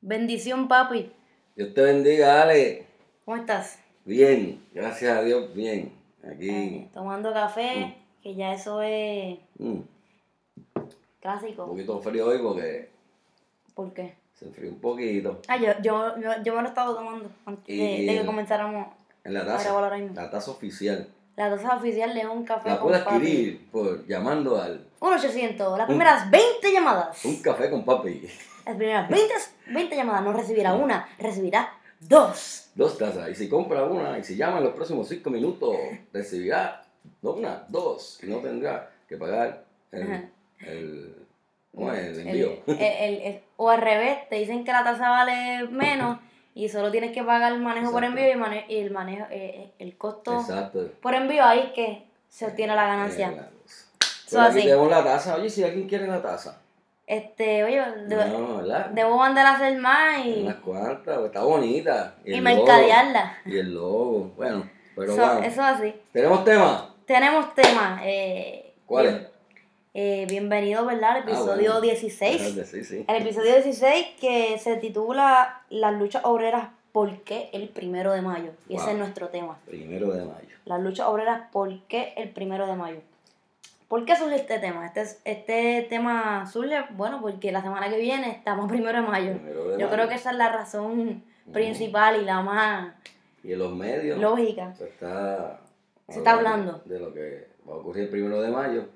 Bendición, papi. Dios te bendiga, Ale. ¿Cómo estás? Bien, gracias a Dios, bien. Aquí. Eh, tomando café, que ya eso es mm, un clásico. poquito frío hoy porque ¿Por qué? se enfrió un poquito. Ah, yo, yo, yo, yo me lo he estado tomando antes de, Y- de que comenzáramos. En la taza. La taza oficial. La dosis oficial de un café La papi. adquirir por llamando al 1-800, las primeras 20 llamadas. Un Café con Papi. Las primeras 20, 20 llamadas no recibirá una, recibirá dos. Dos tazas. Y si compra una y si llama en los próximos cinco minutos, recibirá no una, dos. Y no tendrá que pagar el, el, ¿cómo es? el envío. El- o al revés, te dicen que la tasa vale menos y solo tienes que pagar el manejo por envío y, mane- y el manejo, eh, el costo Exacto. por envío ahí es que se obtiene la ganancia. Eh, Pero aquí así. tenemos la taza. Oye, si alguien quiere la taza. Este, oye, de- No, debo mandar a hacer más y, Unas cuantas, está bonita. y el mercadearla. logo, Y el logo. Bueno, pero So, bueno. Eso es así. ¿Tenemos tema? Tenemos tema. Eh, ¿Cuál bien- eh, bienvenido, ¿verdad? Al Ah, episodio bueno. 16. Espérate, Sí, sí. El episodio 16 que se titula Las luchas obreras, ¿por qué el primero de mayo? Y ese es nuestro tema. Primero de mayo. Las luchas obreras, ¿por qué el primero de mayo? ¿Por qué surge este tema? Este, es- este tema surge, bueno, porque la semana que viene estamos primero de mayo. Primero de Yo mayo. creo que esa es la razón principal y la más Y en los medios. lógica. Se está, Se está hablando. De lo que va a ocurrir el primero de mayo.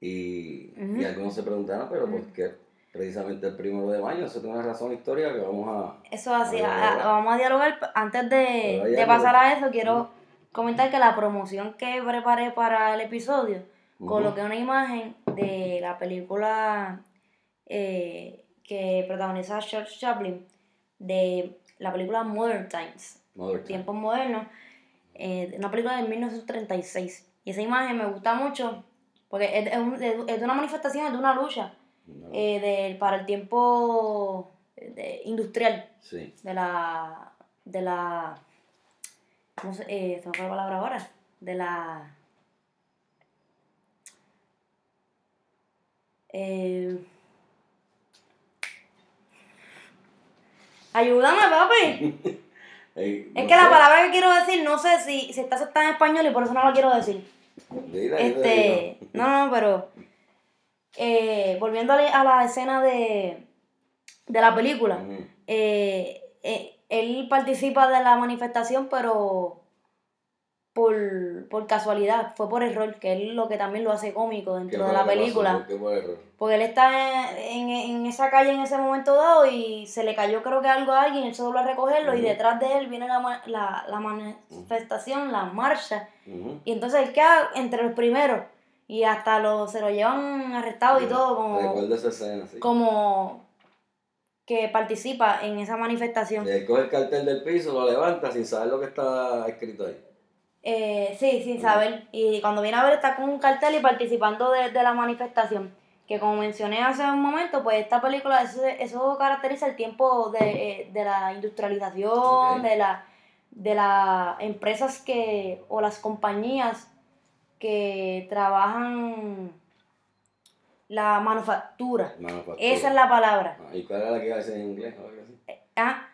Y, y algunos se preguntarán, pero ¿por qué precisamente el primero de mayo? Eso tiene una razón histórica que vamos a. Eso así, A a- vamos a dialogar. Antes de, de pasar a eso, quiero comentar que la promoción que preparé para el episodio, Coloqué una imagen de la película eh, que protagoniza George Chaplin, de la película Modern Times, Time. Tiempos Modernos, eh, una película de 1936. Y esa imagen me gusta mucho porque es, es un- es de una manifestación, es de una lucha No, eh, para el tiempo de- industrial Sí. de la de la ¿cómo se, eh, se me fue la palabra ahora? De la eh, ayúdame papi. Es que la palabra que quiero decir no sé si, si está aceptada en español y por eso no la quiero decir. Dila, este dila. no no pero eh, volviendo a la, escena de de la película eh, eh, él participa de la manifestación, pero por, por casualidad, fue por error, que es lo que también lo hace cómico ¿Qué dentro de la pasó? película. ¿Por qué por error? Porque él está en, en, en esa calle en ese momento dado y se le cayó creo que algo a alguien, él se dobló a recogerlo y detrás de él viene la, la, la manifestación, la marcha, y entonces él queda entre los primeros y hasta lo, se lo llevan arrestado y todo como, Recuerdo esa escena, sí. como que participa en esa manifestación. Él coge el cartel del piso, lo levanta sin saber lo que está escrito ahí. Eh, sí, sin saber. Y cuando viene a ver está con un cartel y participando de, de la manifestación. Que como mencioné hace un momento, pues esta película, eso, eso caracteriza el tiempo de, eh, de la industrialización, de la de las empresas que, o las compañías que trabajan la manufactura. Manufactura. Esa es la palabra. Ah, ¿Y cuál era la que iba a decir en inglés? o algo así? Ah,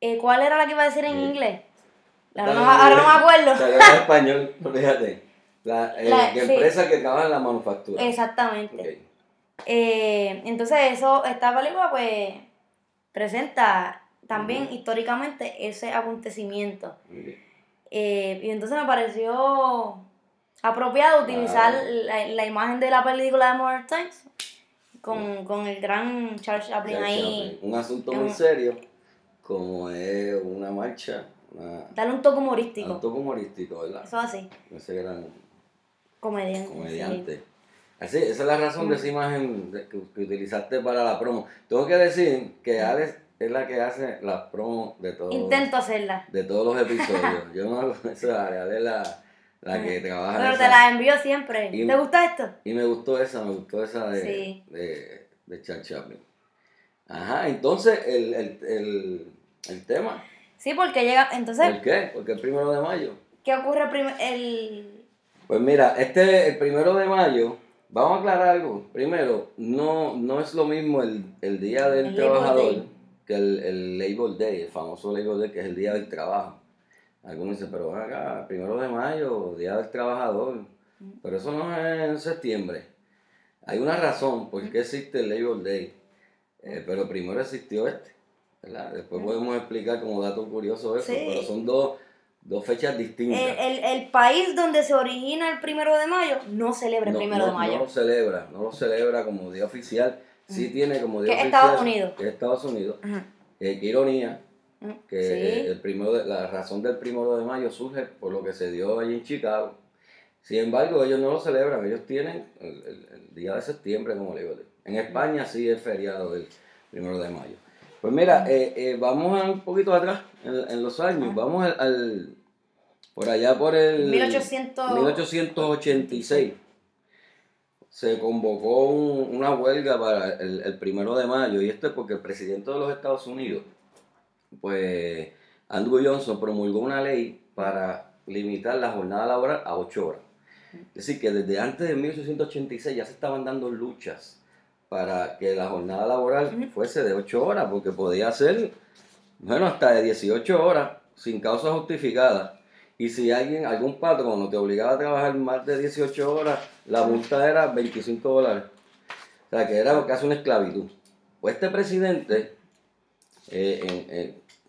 eh, ¿Cuál era la que iba a decir en Sí. inglés? Ahora no, Está en ahora no me acuerdo. En español, fíjate. La, eh, La- que sí. empresa que trabaja en la manufactura. Exactamente. Eh, entonces, eso, esta película, pues, presenta también históricamente ese acontecimiento. Eh, y entonces me pareció apropiado utilizar la, la imagen de la película de Modern Times con, con el gran Charles Chaplin Charles ahí. Chaplin. Un asunto muy serio, como es una marcha, una, Darle un toque humorístico. un toque humorístico, ¿verdad? Eso así, Ese gran comediante. sí. comediante. Así, esa es la razón de esa imagen de- que, que utilizaste para la promo. Tengo que decir que Alex es la que hace las promos de todos, Intento hacerla. de todos los episodios. Yo no hago eso, Ale es la, la que trabaja en Pero te esa. la envío siempre. Y- ¿Te gusta esto? Y me gustó esa, me gustó esa de, Sí. de, de Charles Chaplin. Ajá, entonces el, el, el, el tema. Sí, porque llega. Entonces, ¿Por qué? Porque el primero de mayo. ¿qué ocurre el. Pues mira, este, el primero de mayo, vamos a aclarar algo. Primero, no, no es lo mismo el, el Día del El Trabajador que el, el Labor Day, el famoso Labor Day, que es el Día del Trabajo. Algunos dicen, pero acá, primero de mayo, Día del Trabajador. Pero eso no es en septiembre. Hay una razón por qué existe el Labor Day, eh, pero primero existió este. ¿Verdad? Después podemos explicar como dato curioso eso, Sí. pero son dos, dos fechas distintas. El, el, el país donde se origina el primero de mayo no celebra el no, primero no- de mayo. No lo celebra, no lo celebra como día oficial. Sí tiene como día oficial. Estados Unidos. Que es Estados Unidos. Ajá. Eh, qué ironía que sí. el primero de- la razón del primero de mayo surge por lo que se dio allí en Chicago. Sin embargo, ellos no lo celebran, ellos tienen el, el- el día de septiembre como Labor Day. En España sí es feriado del primero de mayo. Pues mira, eh, eh, vamos a un poquito atrás en, en los años, vamos al, al- por allá por el 1800. 1886 se convocó un- una huelga para el, el primero de mayo y esto es porque el presidente de los Estados Unidos, pues Andrew Johnson promulgó una ley para limitar la jornada laboral a 8 horas. Es decir, que desde antes de 1886 ya se estaban dando luchas para que la jornada laboral fuese de 8 horas, porque podía ser, bueno, hasta de 18 horas sin causa justificada. Y si alguien, algún patrón te obligaba a trabajar más de 18 horas, la multa era 25 dólares. O sea, que era casi una esclavitud. Pues este presidente, eh,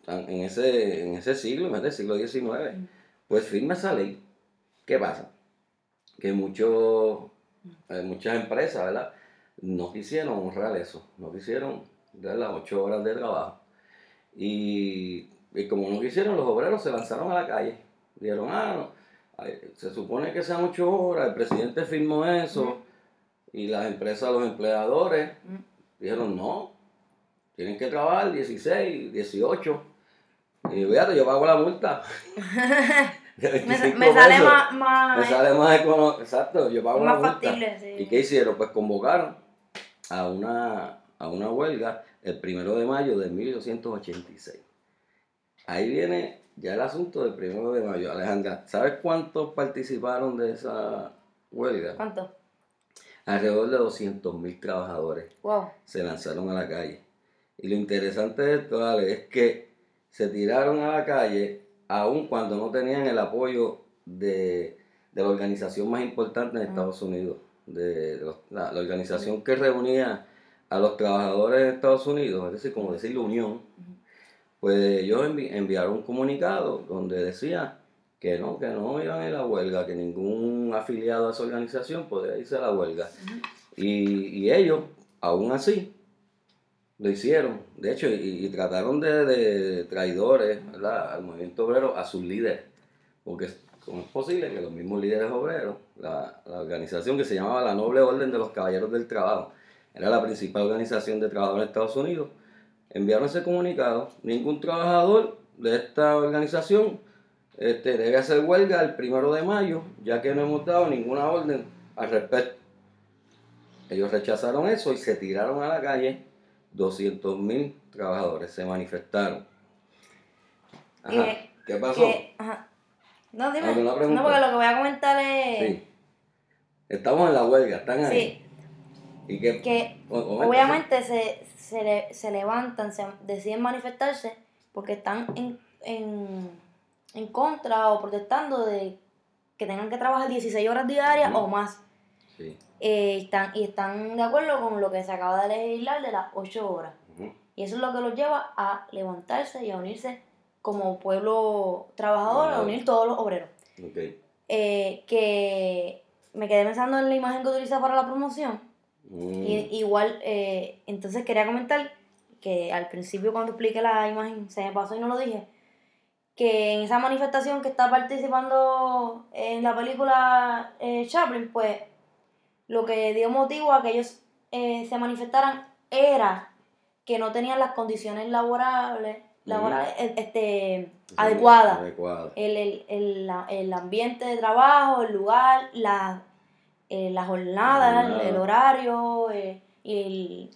en, en- en ese, en ese siglo, en el siglo XIX, pues firma esa ley. ¿Qué pasa? Que eh, muchas empresas, ¿verdad? No quisieron honrar eso, no quisieron dar las 8 horas de trabajo. Y, y como no quisieron, los obreros se lanzaron a la calle. Dijeron, ah, no, se supone que sean 8 horas, el presidente firmó eso, y las empresas, los empleadores, Mm. dijeron, no, tienen que trabajar 16, 18. Y fíjate, yo pago la multa. Me, 25 me sale más, más, Me sale más económico. Exacto, yo pago la multa. factible. Sí. ¿Y qué hicieron? Pues convocaron a una, a una huelga el primero de mayo de 1886. Ahí viene ya el asunto del primero de mayo. Alejandra, ¿sabes cuántos participaron de esa huelga? ¿Cuánto? Alrededor de 200 mil trabajadores Wow. se lanzaron a la calle. Y lo interesante de esto, Ale, es que se tiraron a la calle aun cuando no tenían el apoyo de, de la organización más importante en Estados Unidos, de, los- la, la organización que reunía a los trabajadores de Estados Unidos, es decir, como decir la Unión, pues ellos envi- enviaron un comunicado donde decía que no, que no iban a ir a la huelga, que ningún afiliado a esa organización podía irse a la huelga. y, y ellos, aún así, lo hicieron. De hecho, y, y trataron de, de traidores ¿verdad? al movimiento obrero, a sus líderes. Porque ¿cómo es posible que los mismos líderes obreros, la, la organización que se llamaba la Noble Orden de los Caballeros del Trabajo, era la principal organización de trabajadores de Estados Unidos, enviaron ese comunicado, ningún trabajador de esta organización este, debe hacer huelga el primero de mayo, ya que no hemos dado ninguna orden al respecto. Ellos rechazaron eso y se tiraron a la calle 200 mil trabajadores, se manifestaron. Ajá, Que- ¿Qué pasó? Que- ajá. No, dime. No, porque lo que voy a comentar es Sí. Estamos en la huelga, están ahí. sí, ¿Y qué? que obviamente se, se, le- se levantan, se deciden manifestarse porque están en, en, en contra o protestando de que tengan que trabajar 16 horas diarias o más. Sí. Eh, están, y están de acuerdo con lo que se acaba de legislar de las 8 horas. Y eso es lo que los lleva a levantarse y a unirse como pueblo trabajador, a unir todos los obreros. Ok. Eh, que me quedé pensando en la imagen que utiliza para la promoción. Mm, Y, igual, eh, entonces quería comentar que al principio cuando expliqué la imagen se me pasó y no lo dije, que en esa manifestación que está participando en la película eh, Chaplin, pues lo que dio motivo a que ellos eh, se manifestaran era que no tenían las condiciones laborables, laborales eh, este, sí, adecuadas Adecuada. el, el, el, la- el ambiente de trabajo, el lugar, la, eh, la jornada, La el, jornada. el horario eh, el,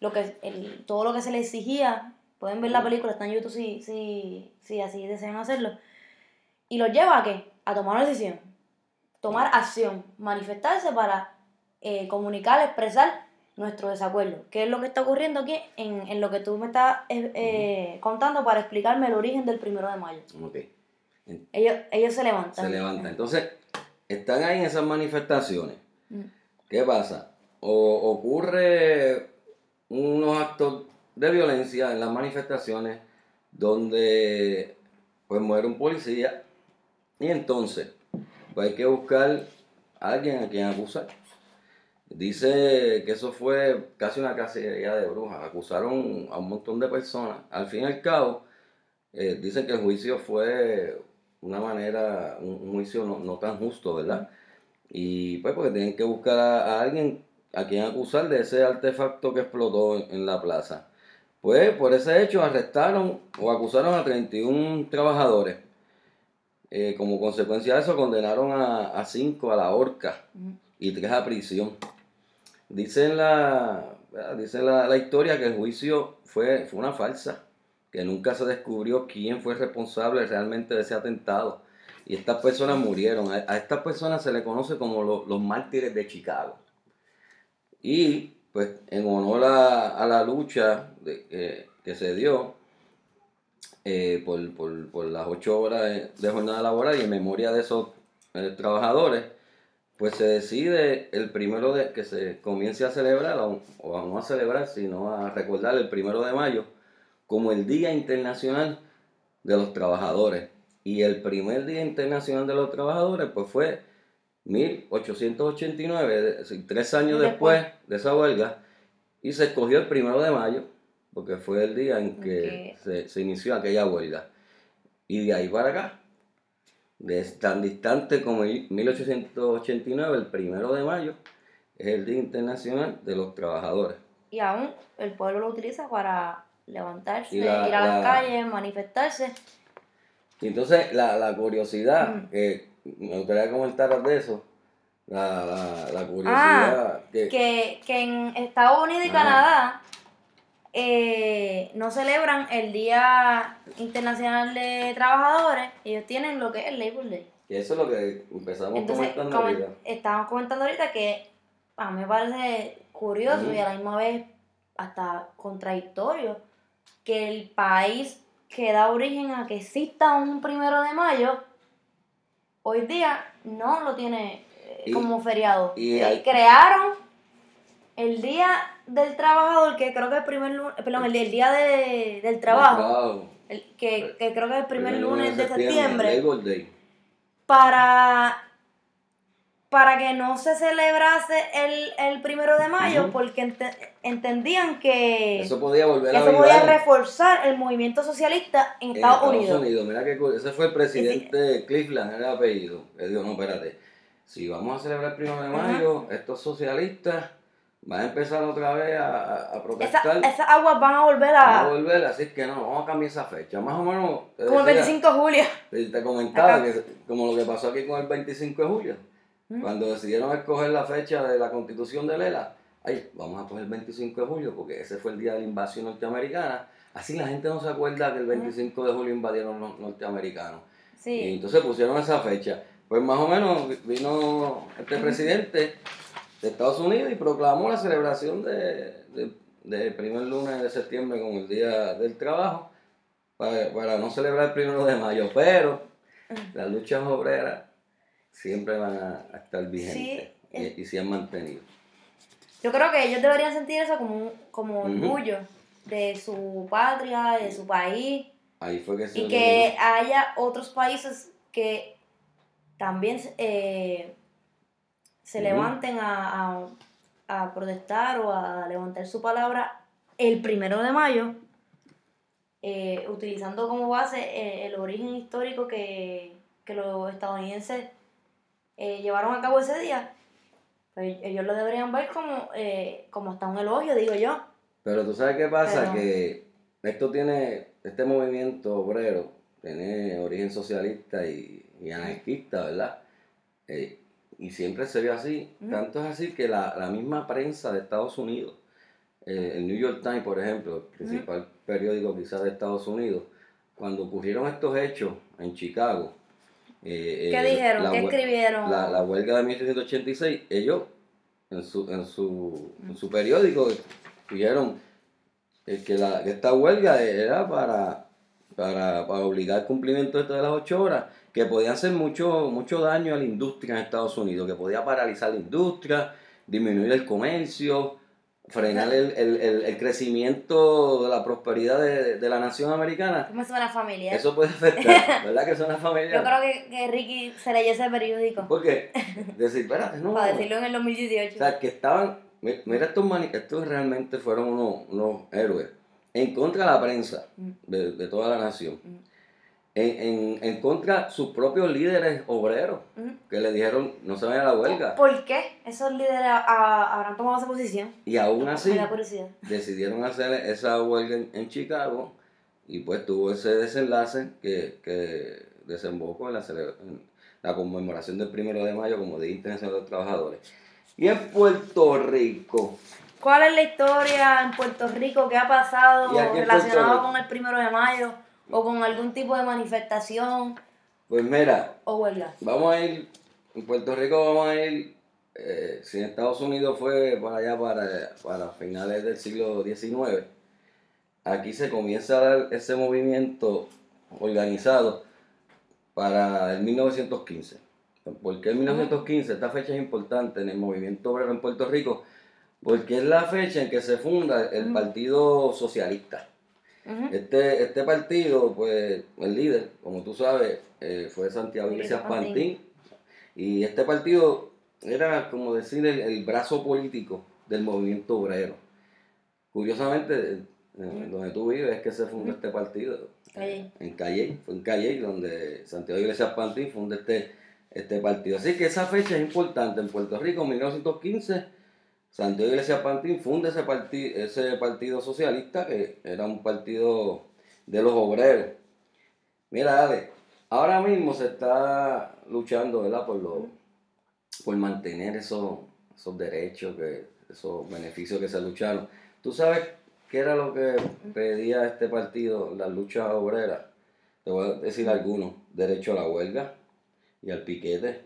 lo que, el, todo lo que se le exigía. Pueden ver la película, está en YouTube si, si, si así desean hacerlo. Y los lleva a qué? A tomar una decisión, tomar acción, manifestarse para eh, comunicar, expresar nuestro desacuerdo. ¿Qué es lo que está ocurriendo aquí en, en lo que tú me estás eh, eh, contando para explicarme el origen del primero de mayo? Ok. Ellos, ellos se levantan. Se levantan. Entonces, están ahí en esas manifestaciones. Mm. ¿Qué pasa? O ocurre unos actos de violencia en las manifestaciones donde pues muere un policía y entonces pues hay que buscar a alguien a quien acusar. Dice que eso fue casi una cacería de brujas. Acusaron a un montón de personas. Al fin y al cabo, eh, dicen que el juicio fue una manera, un, juicio no, tan justo, ¿verdad? Y pues porque tienen que buscar a, alguien a quien acusar de ese artefacto que explotó en, la plaza. Pues por ese hecho arrestaron o acusaron a 31 trabajadores. Eh, como consecuencia de eso condenaron a, a cinco a la horca y tres a prisión. Dice la, dice la, la, historia que el juicio fue, fue una falsa que nunca se descubrió quién fue responsable realmente de ese atentado. Y estas personas murieron. A, estas personas se le conoce como los mártires de Chicago. Y pues en honor a, la lucha de, que se dio eh, por, las ocho horas de, jornada laboral y en memoria de esos eh, trabajadores, pues se decide el primero de que se comience a celebrar, o, o no a celebrar, sino a recordar el primero de mayo como el Día Internacional de los Trabajadores. Y el primer Día Internacional de los Trabajadores pues fue 1889, tres años después, de esa huelga, y se escogió el primero de mayo, porque fue el día en que se, inició aquella huelga. Y de ahí para acá, de tan distante como 1889, el primero de mayo, es el Día Internacional de los Trabajadores. Y aún el pueblo lo utiliza para levantarse, ir a las calles, manifestarse. Y entonces la, curiosidad, que me gustaría comentar de eso, la, la, curiosidad. Ah, que, en Estados Unidos y Canadá eh, no celebran el Día Internacional de Trabajadores, ellos tienen lo que es el Labor Day. Y eso es lo que empezamos comentando ahorita. Estábamos comentando ahorita que a mí me parece curioso y a la misma vez hasta contradictorio que el país que da origen a que exista un primero de mayo, hoy día no lo tiene eh, como feriado. Y crearon el día del trabajador, que creo que es el primer lunes, perdón, el, día del trabajo, que, creo que es el primer, lunes, de septiembre, para para que no se celebrase el, el primero de mayo, porque entendían que eso podía volver eso podía reforzar el movimiento socialista en, Estados, Unidos. Mira que ese fue el presidente Cleveland, el apellido. Él dijo, no, espérate, si vamos a celebrar el primero de mayo, estos socialistas van a empezar otra vez a, a protestar. esas aguas van a volver a... Van a volver, así que no, vamos a cambiar esa fecha. Más o menos... Como el 25 de julio. Te comentaba que como lo que pasó aquí con el 25 de julio cuando decidieron escoger la fecha de la constitución de Lela, ay, vamos a coger el 25 de julio porque ese fue el día de la invasión norteamericana. Así la gente no se acuerda que el 25 de julio invadieron los norteamericanos. Y entonces pusieron esa fecha. Pues más o menos vino este presidente de Estados Unidos y proclamó la celebración del de, primer lunes de septiembre como el Día del Trabajo para, para no celebrar el primero de mayo. Pero las luchas obreras siempre van a, estar vigentes y, se han mantenido. Yo creo que ellos deberían sentir eso como, como orgullo de su patria, de su país. Ahí fue que se Y que haya otros países que también eh, se levanten a, protestar o a levantar su palabra el primero de mayo, eh, utilizando como base eh, el, origen histórico que, que los estadounidenses eh, llevaron a cabo ese día, pues ellos lo deberían ver como, como hasta un elogio, digo yo. Pero tú sabes qué pasa, que esto tiene, este movimiento obrero tiene origen socialista y, anarquista, ¿verdad? Eh, y siempre se vio así. Tanto es así que la, misma prensa de Estados Unidos, el New York Times, por ejemplo, el principal periódico quizás de Estados Unidos, cuando ocurrieron estos hechos en Chicago, eh, ¿Qué dijeron? ¿Qué escribieron? La, huelga de 1886, ellos en su, en su, en su periódico, dijeron eh, que, la, que esta huelga era para, para, para obligar cumplimiento de las ocho horas, que podía hacer mucho, mucho daño a la industria en Estados Unidos, que podía paralizar la industria, disminuir el comercio, frenar el, el, el, el crecimiento de la prosperidad de, de, la nación americana. ¿Cómo suena familiar? Eso puede afectar, ¿verdad que suena familiar? Yo creo que, que Ricky se leyó ese periódico. ¿Por qué? Decir, espérate, no. Para decirlo en el 2018. O sea, que estaban, mira, estos, mani estos realmente fueron unos, unos héroes en contra de la prensa Mm. de, de toda la nación. En, en, en contra de sus propios líderes obreros que le dijeron no se vayan a la huelga. ¿Por qué esos líderes ah, habrán tomado esa posición? Y aún así decidieron hacer esa huelga en, en Chicago y pues tuvo ese desenlace que, que desembocó en la, la conmemoración del primero de mayo como Día Internacional de los Trabajadores. Y en Puerto Rico, ¿Cuál es la historia en Puerto Rico que ha pasado relacionado con el primero de mayo o con algún tipo de manifestación pues mira, o huelga? vamos a ir, en Puerto Rico vamos a ir, eh, si en Estados Unidos fue para allá para, para finales del siglo XIX, aquí se comienza a dar ese movimiento organizado para el 1915. ¿Por qué el 1915? Esta fecha es importante en el movimiento obrero en Puerto Rico, porque es la fecha en que se funda el. Partido Socialista. Este, este partido, pues, el líder, como tú sabes, eh, fue Santiago Iglesias Pantín. Y este partido era, como decir, el, el brazo político del movimiento obrero. Curiosamente, eh, donde tú vives es que se fundó este partido. Calle. En Calle, fue en Calle donde Santiago Iglesias Pantín funda este, este partido. Así que esa fecha es importante. En Puerto Rico, en 1915, Santiago Iglesias Pantín funda ese, parti- ese partido socialista que era un partido de los obreros. Mira, Ale, ahora mismo se está luchando, ¿verdad? Por, lo, por mantener esos, esos derechos, que, esos beneficios que se lucharon. ¿Tú sabes qué era lo que pedía este partido, las luchas obreras? Te voy a decir algunos. Derecho a la huelga y al piquete.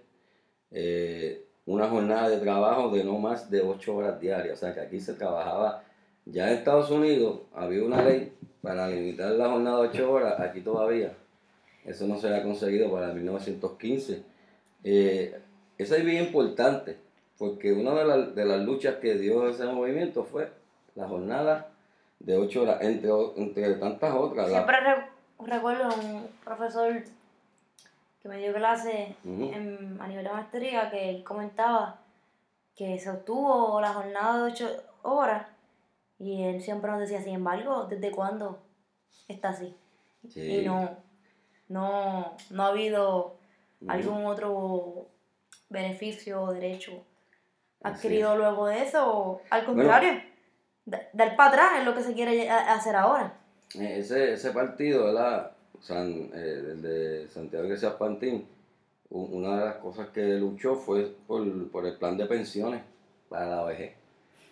Eh, una jornada de trabajo de no más de 8 horas diarias. O sea que aquí se trabajaba, ya en Estados Unidos había una ley para limitar la jornada de 8 horas, aquí todavía. Eso no se había conseguido para 1915. Eh, eso es bien importante, porque una de, las- de las luchas que dio ese movimiento fue la jornada de 8 horas, entre, entre tantas otras. la- Siempre re- recuerdo un profesor que me dio clase Ujú. en- a nivel de maestría que él comentaba que se obtuvo la jornada de 8 horas y él siempre nos decía, sin embargo, ¿desde cuándo está así? Sí. Y no, no, no ha habido Ujú. algún otro beneficio o derecho Así adquirido luego de eso. o Al contrario, da- dar para atrás es lo que se quiere hacer ahora. Eh, Ese, ese partido, ¿verdad? San, eh, el de Santiago Iglesias Pantín, una de las cosas que luchó fue por, por el plan de pensiones para la vejez.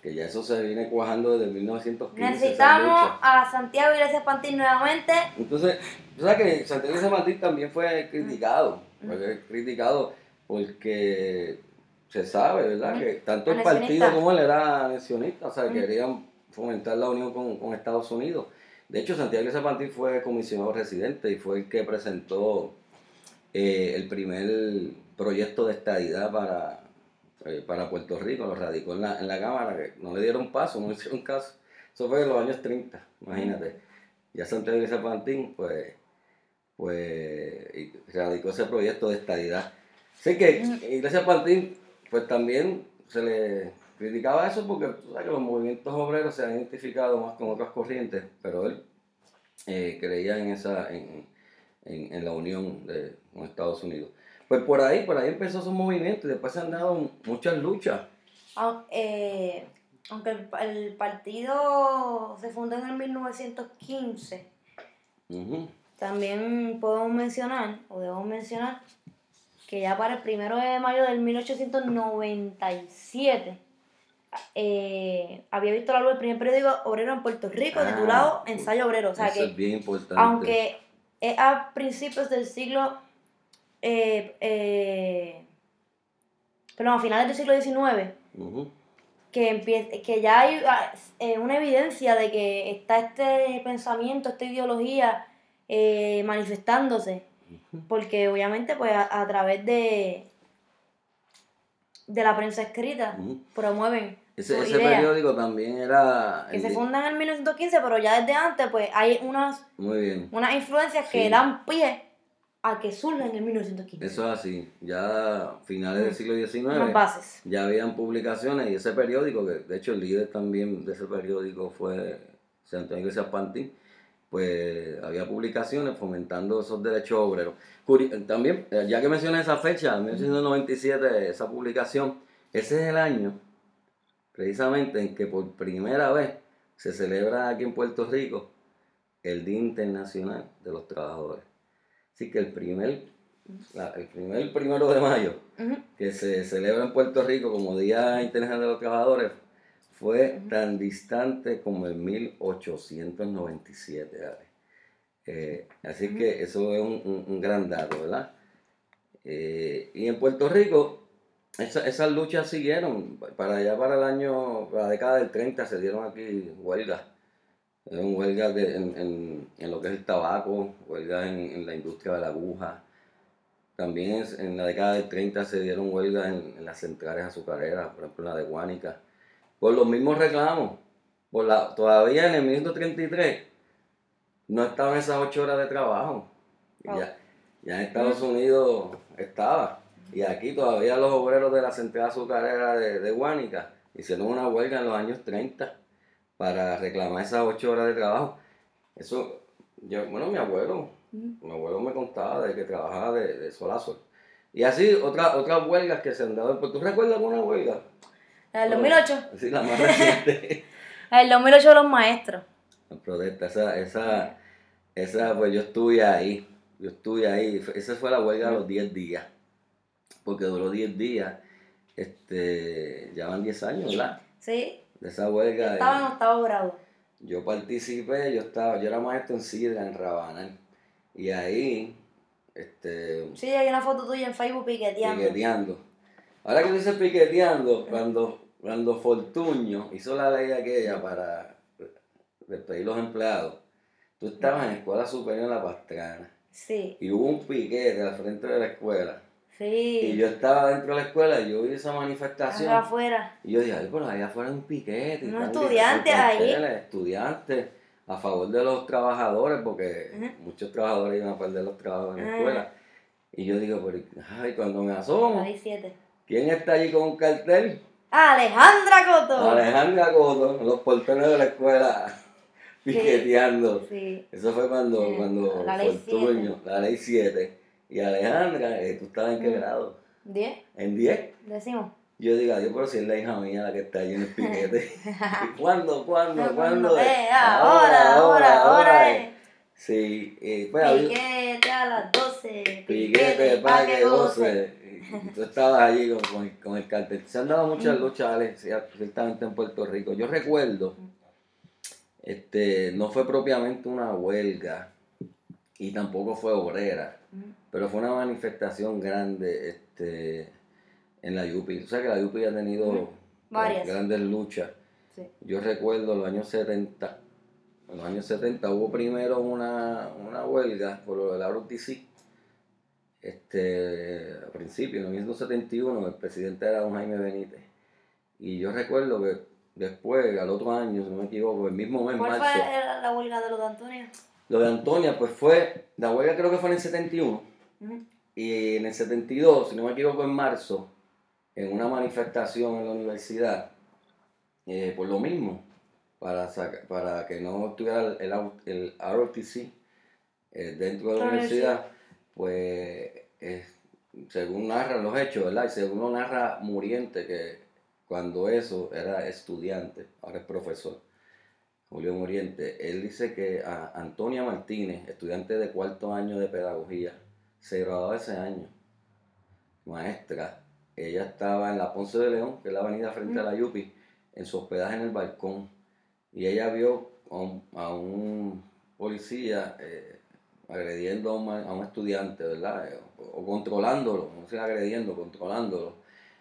Que ya eso se viene cuajando desde 1915. esa Necesitamos a Santiago Iglesias Pantín nuevamente. Entonces, que Santiago Iglesias Pantín también fue criticado. Fue criticado porque se sabe, ¿verdad? Ujú. Que tanto el partido como él era anexionista, o sea, querían fomentar la unión con, con Estados Unidos. De hecho, Santiago Iglesias Pantín fue comisionado residente y fue el que presentó eh, el primer proyecto de estadidad para, eh, para Puerto Rico, lo radicó en la, en la Cámara, que no le dieron paso, no le hicieron caso. Eso fue en los años 30, imagínate. Ya Santiago Iglesias Pantín, pues, pues radicó ese proyecto de estadidad. Así que Iglesias Pantín, pues también se le criticaba eso porque tú sabes que los movimientos obreros se han identificado más con otras corrientes, pero él eh, creía en esa en, en, en la unión de, con Estados Unidos. Pues por ahí, por ahí empezó su movimiento y después se han dado muchas luchas. Au- eh, Aunque el, el partido se fundó en el 1915, Ujú. también podemos mencionar, o debemos mencionar, que ya para el primero de mayo del 1897 eh, había visto la luz el primer periódico obrero en Puerto Rico Ah, titulado Ensayo Obrero. O sea Eso que es bien importante. aunque es a principios del siglo, eh, eh, perdón, a finales del siglo XIX, que, empie- que ya hay ah, eh, una evidencia de que está este pensamiento, esta ideología eh, manifestándose. Porque obviamente pues a, a través de, de la prensa escrita promueven Ese, ese periódico también era... que el se fundan en el 1915, pero ya desde antes pues hay unas, Muy bien. unas influencias que dan pie a que surja en el 1915. Eso es así. Ya a finales del siglo Unas XIX bases. ya habían publicaciones y ese periódico, que de hecho el líder también de ese periódico fue Santo Iglesias Pantín, pues había publicaciones fomentando esos derechos obreros. También, eh, ya que mencioné esa fecha, 1997, esa publicación, ese es el año precisamente en que por primera vez se celebra aquí en Puerto Rico el Día Internacional de los Trabajadores. Así que el primer, la- el primer primero de mayo que se celebra en Puerto Rico como Día Internacional de los Trabajadores fue tan distante como en 1897. Ale. Eh, así Ujú. que eso es un, un- un gran dato, ¿verdad? Eh, y en Puerto Rico esa- esas luchas siguieron. Para allá, para el año, para la década del 30 se dieron aquí huelgas. Eran huelgas de- en, en- en lo que es el tabaco, huelgas en, en la industria de la aguja. También en la década del 30 se dieron huelgas en, en las centrales azucareras, por ejemplo la de Guánica, por los mismos reclamos. Por la, todavía en el 1933 no estaban esas ocho horas de trabajo. Oh. Ya, ya en Estados Unidos estaba. Y aquí todavía los obreros de la central azucarera de, de Guánica hicieron una huelga en los años 30 para reclamar esas ocho horas de trabajo. Eso, yo, bueno, mi abuelo, Ujú. mi abuelo me contaba de que trabajaba de, de sol a sol. Y así otra, otras huelgas que se han dado. ¿Tú recuerdas alguna huelga? En el 2008. Sí, la más reciente. En el 2008 los maestros. La protesta, esa, esa, esa, pues yo estuve ahí. Yo estuve ahí. Esa fue la huelga de los 10 días. Porque duró 10 días. Este, ya van 10 años, ¿verdad? Sí. De esa huelga. Estaba en octavo grado. yo participé, yo estaba, yo era maestro en Sidra, en Rabanal. Y ahí, este, Sí, hay una foto tuya en Facebook piqueteando. piqueteando. Ahora que tú dices piqueteando, cuando, cuando Fortuño hizo la ley aquella para despedir los empleados, tú estabas en Escuela Superior en La Pastrana Sí, y hubo un piquete al frente de la escuela. Y yo estaba dentro de la escuela y yo vi esa manifestación. afuera. Y yo dije, ay, pero allá afuera hay un piquete. Unos estudiantes ahí. Estudiantes a favor de los trabajadores, porque muchos trabajadores iban a perder los trabajos en la escuela. Y yo digo, pero, ay, cuando me asomo, Ahí siete. ¿quién está allí con un cartel? Alejandra Coto. Alejandra Coto, los porteros de la escuela, piqueteando. Sí. Eso fue cuando, Sí, cuando la ley la ley 7. Y Alejandra, ¿tú estabas en qué Mm. grado? ¿Diez? ¿En 10? Decimos. Yo digo, adiós, pero si es la hija mía la que está allí en el piquete. ¿Y ¿Cuándo, cuándo, No, cuándo? eh, ahora, ahora, ahora, eh. Sí, eh, pues Piquete a las 12. piquete para que goce. Tú estabas allí con, con el, con el cartel. Se han dado muchas Mm. luchas, Alex, cier- ciertamente en Puerto Rico. Yo recuerdo, este, no fue propiamente una huelga y tampoco fue obrera, Ujú. Pero fue una manifestación grande este, en la Yupi. O sea que la Yupi ha tenido Ujú. Varias. grandes luchas. Sí. Yo recuerdo los años 70. En los años 70 hubo primero una, una huelga por lo del ROTC. Este, al principio, en 1971, el presidente era don Jaime Benítez. Y yo recuerdo que después, al otro año, si no me equivoco, el mismo mes, ¿Cuál marzo, fue la, la huelga de los de Antonio? lo de Antonia, pues fue, la huelga creo que fue en el 71. Y en el 72, si no me equivoco, en marzo, en una manifestación en la universidad, eh, por lo mismo, para, saca- para que no tuviera el, el ROTC eh, dentro de la universidad, pues eh, según narran los hechos, ¿verdad? Y según lo narra Muriente, que cuando eso era estudiante, ahora es profesor, Julio Muriente, él dice que a Antonia Martínez, estudiante de cuarto año de pedagogía, se graduó ese año, maestra. Ella estaba en la Ponce de León, que es la avenida frente a la Yupi, en su hospedaje en el balcón. Y ella vio a un, a un policía eh, agrediendo a un, a un estudiante, ¿verdad? O, o controlándolo, no sé, agrediendo, controlándolo.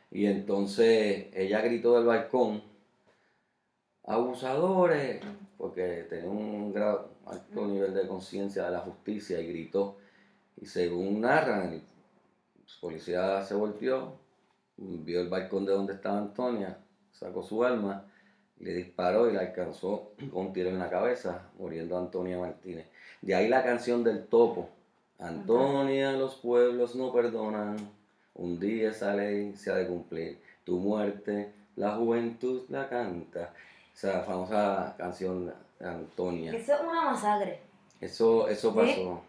Y entonces ella gritó del balcón abusadores, porque tenía un alto nivel de conciencia de la justicia y gritó. Y según narran, el policía se volteó, vio el balcón de donde estaba Antonia, sacó su arma, le disparó y la alcanzó con un tiro en la cabeza, muriendo Antonia Martínez. De ahí la canción del topo. Antonia, los pueblos no perdonan, un día esa ley se ha de cumplir. Tu muerte, la juventud la canta. Esa famosa canción de Antonia. Eso es una masacre. Eso, eso pasó.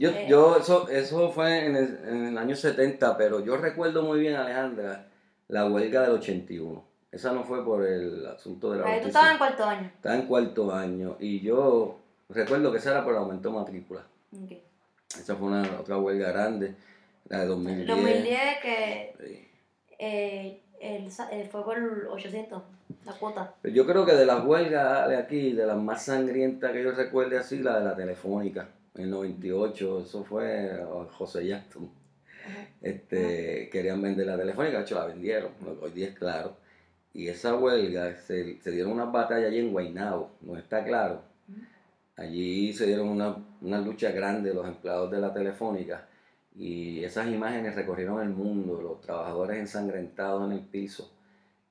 Yo, Eh. yo, eso, eso fue en el, en el año 70, pero yo recuerdo muy bien, Alejandra, la huelga del 81. Esa no fue por el asunto de la Ahí tú estabas en cuarto año. Estaba en cuarto año y yo recuerdo que esa era por aumento de matrícula. Ok. Esa fue una otra huelga grande, la de 2010. 2010 que Sí. eh, el sa- eh, fue por 800, la cuota. Yo creo que de las huelgas de aquí, de las más sangrientas que yo recuerde así, la de la telefónica, el 98, eso fue oh, José Jackson. Este, querían vender la telefónica, de hecho la vendieron, hoy día es claro. Y esa huelga, se, se dieron unas batallas allí en Guaynabo, no está claro. Allí se dieron una, una lucha grande los empleados de la telefónica y esas imágenes recorrieron el mundo, los trabajadores ensangrentados en el piso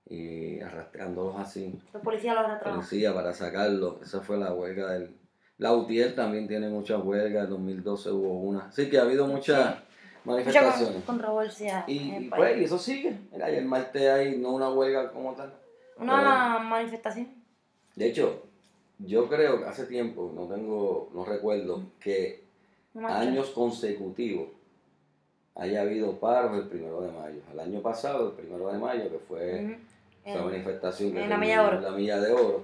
y arrastrándolos así, Los policías lo arrastraron. policía para sacarlo. Esa fue la huelga del... La UTIER también tiene muchas huelgas, en 2012 hubo una. Así que ha habido muchas Mucha manifestaciones. con- controversia Y, y pues, y eso sigue. Mira, y el martes hay no una huelga como tal. Una manifestación. De hecho, yo creo que hace tiempo, no tengo, no recuerdo, que marcha. años consecutivos haya habido paros el primero de mayo. El año pasado, el primero de mayo, que fue esa En- manifestación que la Milla en la Milla de Oro.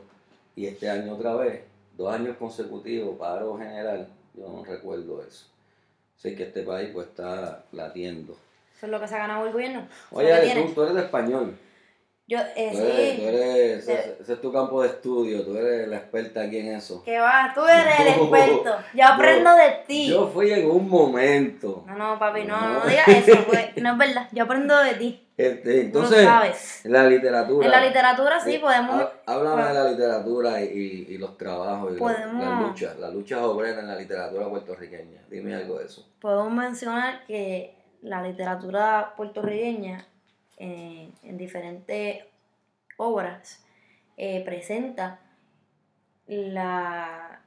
Y este año otra vez, dos años consecutivos, paro general, yo no recuerdo eso. Sé que este país pues está latiendo. Eso es lo que se ha ganado el gobierno. Oye, tú eres de español. Yo, eh, Tú eres, tú sí. eres- Sí. ese, ese es tu campo de estudio, tú eres la experta aquí en eso. Que va, tú eres el No. experto. Yo aprendo de ti. Yo fui en un momento. No, no, papi, no, No. no digas eso, porque no es verdad. Yo aprendo de ti. Este, entonces, sabes. la literatura. En la literatura sí Eh, podemos. há- Háblame de la literatura y, y- los trabajos y Podemos- las luchas, las luchas obreras en la literatura puertorriqueña. Dime algo de eso. podemos mencionar que la literatura puertorriqueña eh, en diferentes obras eh, presenta la,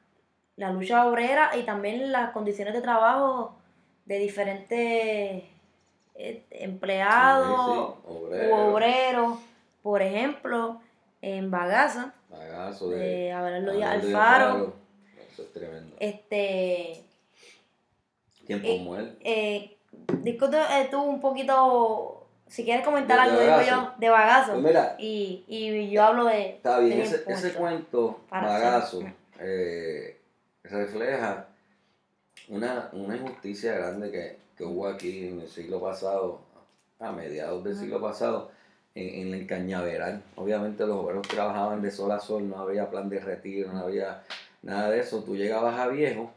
la lucha obrera y también las condiciones de trabajo de diferentes eh, empleados Sí, sí, u obrero, obreros. Por ejemplo, en Bagaza, bagazo de, de Abelardo Díaz Alfaro, Alfaro. Eso es tremendo. este Tiempo eh, él. eh, eh, tú un poquito, si quieres comentar algo, digo yo, de bagazo. Pues mira, y, y yo hablo de... Está bien, ese, ese cuento, Bagazo, eh, refleja una, una injusticia grande que, que hubo aquí en el siglo pasado, a mediados del siglo pasado, en, en el cañaveral. Obviamente los obreros trabajaban de sol a sol, no había plan de retiro, no había nada de eso. Tú llegabas a viejo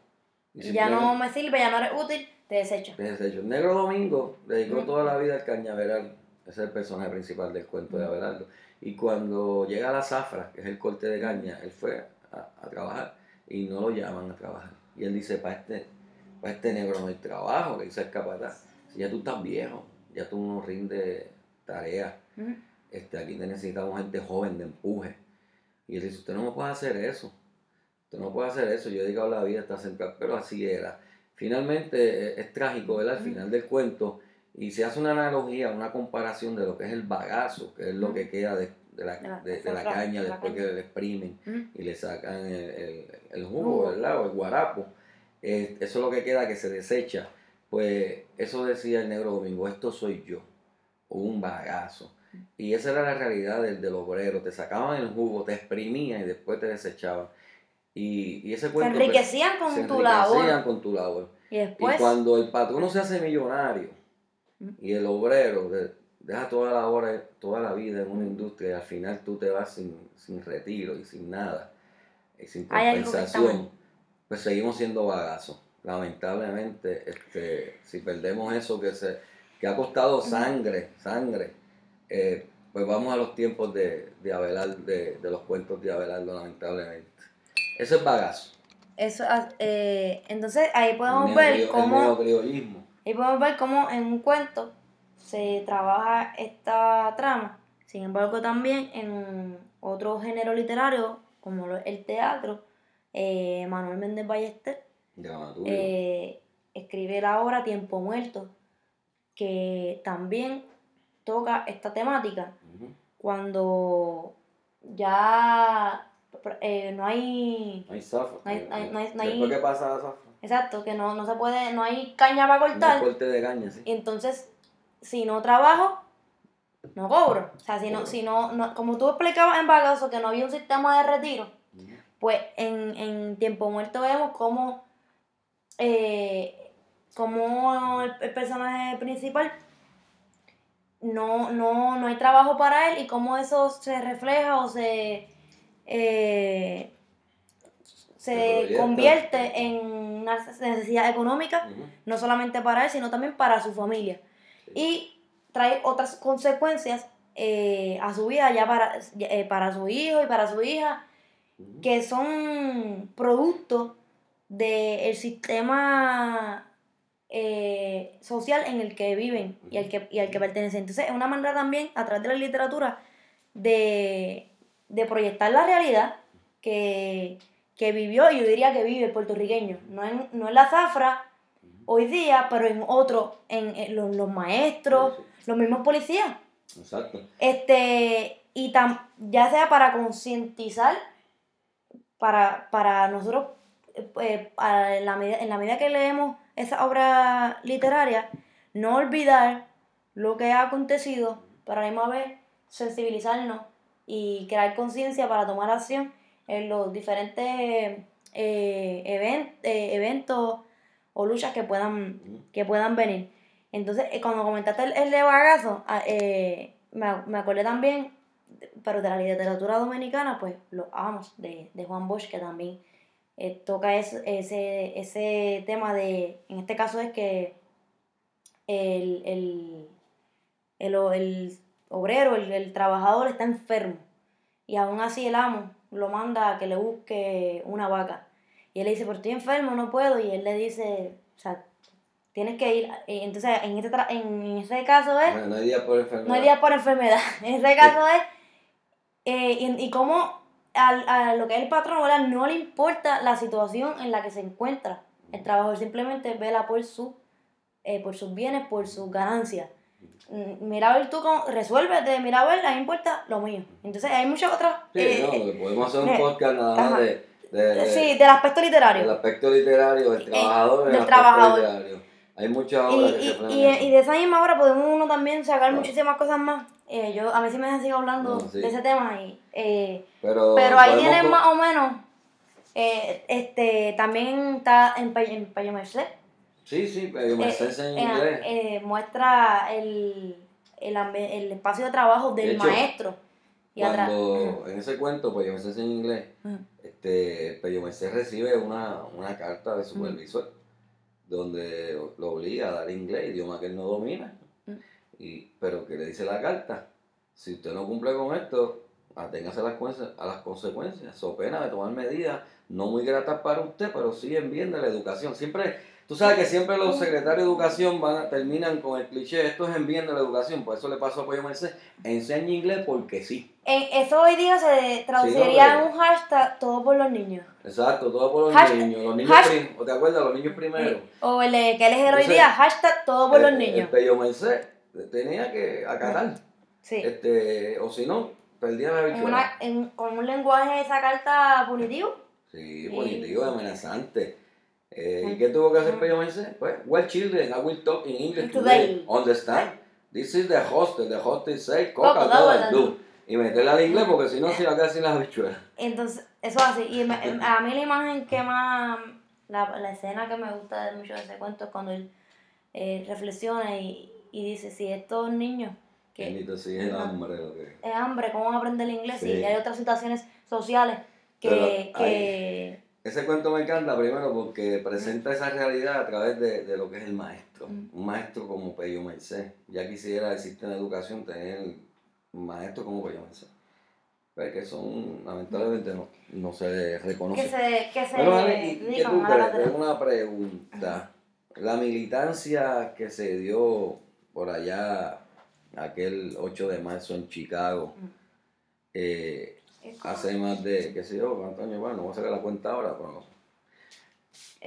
y Y ya no me sirve, ya no eres útil, te desecho. te desecho. Negro Domingo dedicó toda la vida al cañaveral. Ese es el personaje principal del cuento de. Abelardo. Y cuando llega a la zafra, que es el corte de caña, él fue a, a trabajar y no lo llaman a trabajar. Y él dice, para este, para este negro no hay trabajo, le dice el capataz. Si ya tú estás viejo, ya tú no rindes tareas, este, aquí necesitamos gente joven de empuje. Y él dice, usted no me puede hacer eso. Usted no puede hacer eso. Yo he dedicado la vida hasta central, pero así era. Finalmente eh, es trágico, ¿verdad? Al final del cuento. Y se hace una analogía, una comparación de lo que es el bagazo, que es lo que queda de, de la, De la- de- caña después que le exprimen y le sacan el, el- el jugo, Jugo. ¿verdad? O el guarapo. Eh, eso es lo que queda que se desecha. Pues eso decía el negro domingo, esto soy yo, o un bagazo. Y esa era la realidad del, del obrero, te sacaban el jugo, te exprimían y después te desechaban. Y, y ese Se cuento... pues, enriquecían con se tu enriquecían labor. con tu labor. Y después... y cuando el patrono se hace millonario Ujú. y el obrero de- deja toda la hora, toda la vida en una industria y al final tú te vas sin, sin retiro y sin nada, y sin compensación, pues seguimos siendo bagazos. Lamentablemente, este, si perdemos eso que se que ha costado sangre, sangre, eh, Pues vamos a los tiempos de, de Abelardo, de, de los cuentos de Abelardo, lamentablemente. Eso es bagazo. Eso, ah, eh, entonces ahí podemos El ver el cómo, ahí podemos ver cómo en un cuento se trabaja esta trama. Sin embargo, también en otro género literario, como el teatro, eh, Manuel Méndez Ballester eh, escribe la obra Tiempo Muerto, que también toca esta temática cuando ya eh, no hay No hay zafra. No hay- no hay- no hay- no hay- Después que pasa la zafra. exacto que no, no se puede no hay caña para No cortar corte de caña, sí. y entonces si no trabajo no cobro o sea si no si no, no- como tú explicabas en Bagazo que no había un sistema de retiro pues en, en tiempo muerto vemos cómo eh, cómo el, el personaje principal no, no, no hay trabajo para él y cómo eso se refleja o se eh, Se convierte en una necesidad económica no solamente para él sino también para su familia. Y trae otras consecuencias eh, a su vida ya para, eh, para su hijo y para su hija que son producto del sistema eh, social en el que viven y al que, y al que pertenecen. Entonces, es una manera también, a través de la literatura, de, de proyectar la realidad que, que vivió, y yo diría que vive el puertorriqueño. No en, no en la zafra hoy día, pero en otro, en, en los, los maestros, Sí, los mismos policías. Exacto. Este, y tam- ya sea para concientizar, para, para nosotros, eh, a la medida- en la medida que leemos esa obra literaria, no olvidar lo que ha acontecido, para a la misma vez sensibilizarnos y crear conciencia para tomar acción en los diferentes eh, even- eh, eventos o luchas que puedan que puedan venir. Entonces, eh, cuando comentaste el, el de bagazo, ah, eh, me, me acordé también, pero de la literatura dominicana, pues los amos de, de Juan Bosch, que también eh, toca es- ese, ese tema de, en este caso es que el, el, el, el obrero, el, el trabajador está enfermo y aún así el amo lo manda a que le busque una vaca. Y él le dice, pero estoy enfermo, no puedo. Y él le dice, o sea, tienes que ir. Y entonces, en este, tra- en ese caso es, Bueno, no hay día por enfermedad. no hay día por enfermedad. En ese caso es, eh, y, y cómo al, a lo que es el patrón, ¿verdad? no le importa la situación en la que se encuentra el trabajador, simplemente vela por, su, eh, por sus bienes, por sus ganancias. Mm, Mira a ver tú cómo, resuélvete, mira a ver, a mí importa lo mío. Entonces hay muchas otras... Sí, eh, no, eh, podemos hacer un eh, podcast nada más de, de, de- sí, del aspecto literario. del aspecto literario, del Eh, trabajador, del trabajador. literario. Hay muchas Y, obras que y, y, y de esa misma hora podemos uno también sacar Claro. muchísimas cosas más. Eh, yo, a mí sí me sigo hablando No, sí. de ese tema. Y, Pero, pero ahí co- más o menos. este También está en, en Merced. Sí, sí, pero me eh, enseña en eh, inglés. eh, muestra el, el, el espacio de trabajo del De hecho, maestro. Y atrás. Cuando en ese cuento, pues yo me enseña en inglés, Ujú. este, Pello Merced recibe una, una carta de supervisor donde lo obliga a dar inglés, idioma que él no domina. Y, pero que le dice la carta, si usted no cumple con esto, aténgase a las, a las consecuencias, so pena de tomar medidas no muy gratas para usted, pero sí en bien de la educación. Siempre, tú sabes que siempre los secretarios de educación van a- terminan con el cliché, esto es en bien de la educación, por eso le pasó a Pollo Merced, enseña inglés porque sí. Eh, eso hoy día se traduciría no, en un hashtag todo por los niños. Exacto, todo por los Hashtag- niños, los niños hashtag- prim- ¿o te acuerdas? Los niños primero. O el eh, que él es hoy día, hashtag todo por El- los El niños. Pello Merced tenía que acatar, Sí. este, o si no, perdía la En en, con un lenguaje esa carta punitivo. Sí, Sí. positivo, amenazante. Eh, ¿Y Mm. qué tuvo que hacer Mm. Pello Merced? Pues, well children, I will talk in English Today. Understand? This is the hostel, the hostel say Coca, coca, coca, coca, do. Y meterle al inglés porque si no se iba a quedar sin las bichuelas. Entonces, eso es así. Y a mí la imagen que más, la, la escena que me gusta de mucho de ese cuento es cuando él eh, reflexiona y, y dice, si estos niños que Bendito sí es hambre lo que... es hambre, ¿cómo van a aprender el inglés? Sí. Y hay otras situaciones sociales que... Que Ese cuento me encanta primero porque presenta esa realidad a través de, de lo que es el maestro. Mm. Un maestro como Pello Merced. Ya quisiera sistema de educación tener maestros como Beyoncé. Pues que son, lamentablemente, no, no se reconocen. Que se, que se ¿y qué tú crees? una pregunta. La militancia que se dio por allá, aquel 8 de marzo en Chicago, eh, hace más de, qué sé yo, cuántos años, bueno, no voy a sacar la cuenta ahora, pero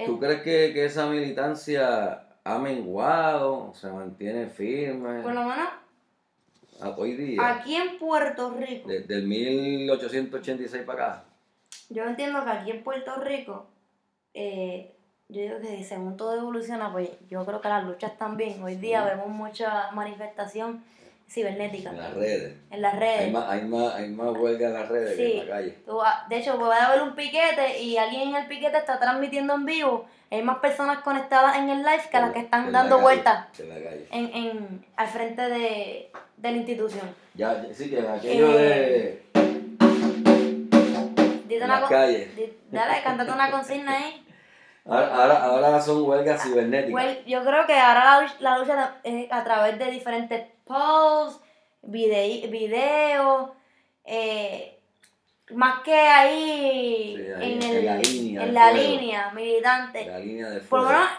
¿tú crees que, que esa militancia ha menguado, se mantiene firme por lo menos a- hoy día? aquí en Puerto Rico, Desde el 1886 para acá. yo entiendo que aquí en Puerto Rico, eh, yo digo que según todo evoluciona, pues yo creo que las luchas también. Hoy día vemos mucha manifestación cibernética En las redes. en las redes. Hay más, hay más, hay más huelga en las redes que en la calle. De hecho, puede haber un piquete y alguien en el piquete está transmitiendo en vivo. Hay más personas conectadas en el live que las que están la dando calle, vueltas En la calle. en, en, al frente de, de la institución. Ya, sí, que aquello Eh, de. Dite En una calles. di- Dale, cántate una consigna ahí. Ahora, ahora, ahora son huelgas cibernéticas. Well, yo creo que ahora la, la lucha es a través de diferentes posts, vide- videos, eh, más que ahí, Sí, ahí en, en el, la línea en la línea militante. la línea de Por lo menos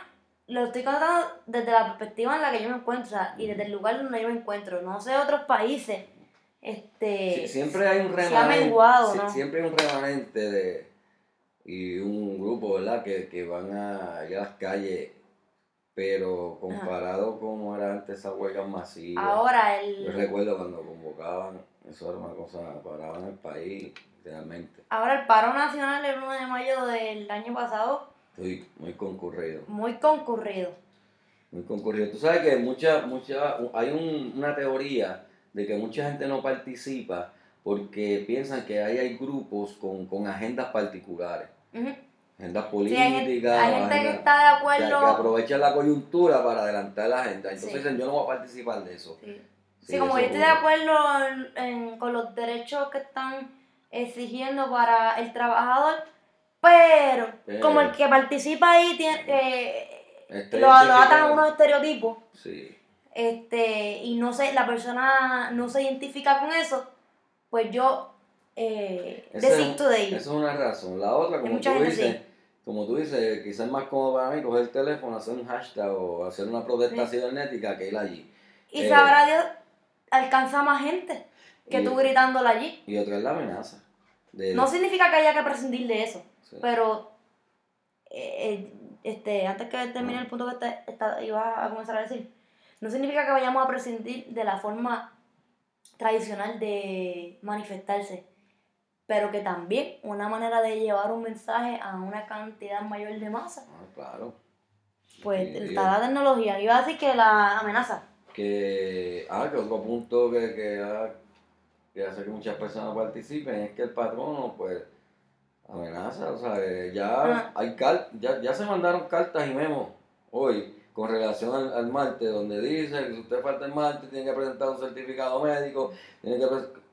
lo estoy contando desde la perspectiva en la que yo me encuentro y desde el lugar donde yo me encuentro. No sé otros países. Este, Sí, siempre hay un remanente. menguado, ¿no? Siempre hay un remanente de. Y un grupo, ¿verdad? Que, que van a ir a las calles. Pero comparado como era antes esas huelgas masivas. Ahora Yo el, recuerdo cuando convocaban, eso era una cosa, paraban el país, realmente. ahora el paro nacional el 1 de mayo del año pasado, muy concurrido. muy concurrido. Muy concurrido. Tú sabes que mucha, mucha, hay un- una teoría de que mucha gente no participa porque piensan que ahí hay grupos con, con agendas particulares, Ujú. agendas Sí, hay, gente- hay gente que está de que, acuerdo. que aprovechan la coyuntura para adelantar la agenda. Entonces Sí. dicen, yo no voy a participar de eso. Sí, como yo estoy de acuerdo en- en- con los derechos que están exigiendo para el trabajador, pero Pero- como el que participa ahí tiene, eh, Está lo, lo atan a unos estereotipos Sí. este y no sé, la persona no se identifica con eso, pues yo eh, Esa es- desisto de Esa ir. es una razón. La otra, como tú dices, sí. como tú dices, quizás es más cómodo para mí coger el teléfono, hacer un hashtag o hacer una protesta Sí. cibernética que ir allí. Y eh, sabrá Dios, alcanza más gente que y- tú gritándola allí. Y otra es la amenaza. De, No significa que haya que prescindir de eso. sí. Pero, eh, eh, este, antes que termine el punto que te, esta- iba a comenzar a decir, no significa que vayamos a prescindir de la forma tradicional de manifestarse, pero que también una manera de llevar un mensaje a una cantidad mayor de masa, Ah, claro. pues Sí, está la tecnología. Iba a decir que la amenaza. Que, ah, que otro punto que, que, que hace que muchas personas participen es que el patrono, pues, amenaza. O sea, eh, ya Ah. hay car ya, ya se mandaron cartas y memos hoy con relación al, al martes, donde dice que si usted falta el martes, tiene que presentar un certificado médico, tiene que,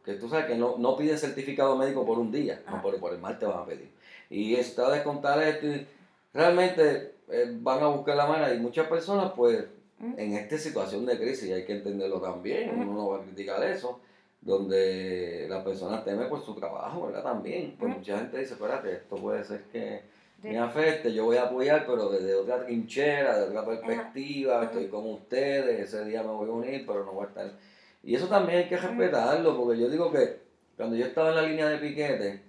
que tú sabes que no, no piden certificado médico por un día, no Ah. por, por el martes van a pedir. Y está a descontar esto y realmente eh, van a buscar la manera y muchas personas pues Mm. en esta situación de crisis hay que entenderlo también, Ujú. uno no va a criticar eso, donde las personas temen por su trabajo, ¿verdad? También, pues Ujú. mucha gente dice, espérate, esto puede ser que me afecte, yo voy a apoyar, pero desde otra trinchera, desde otra perspectiva, estoy con ustedes, ese día me voy a unir, pero no voy a estar... Y eso también hay que respetarlo, porque yo digo que cuando yo estaba en la línea de piquete,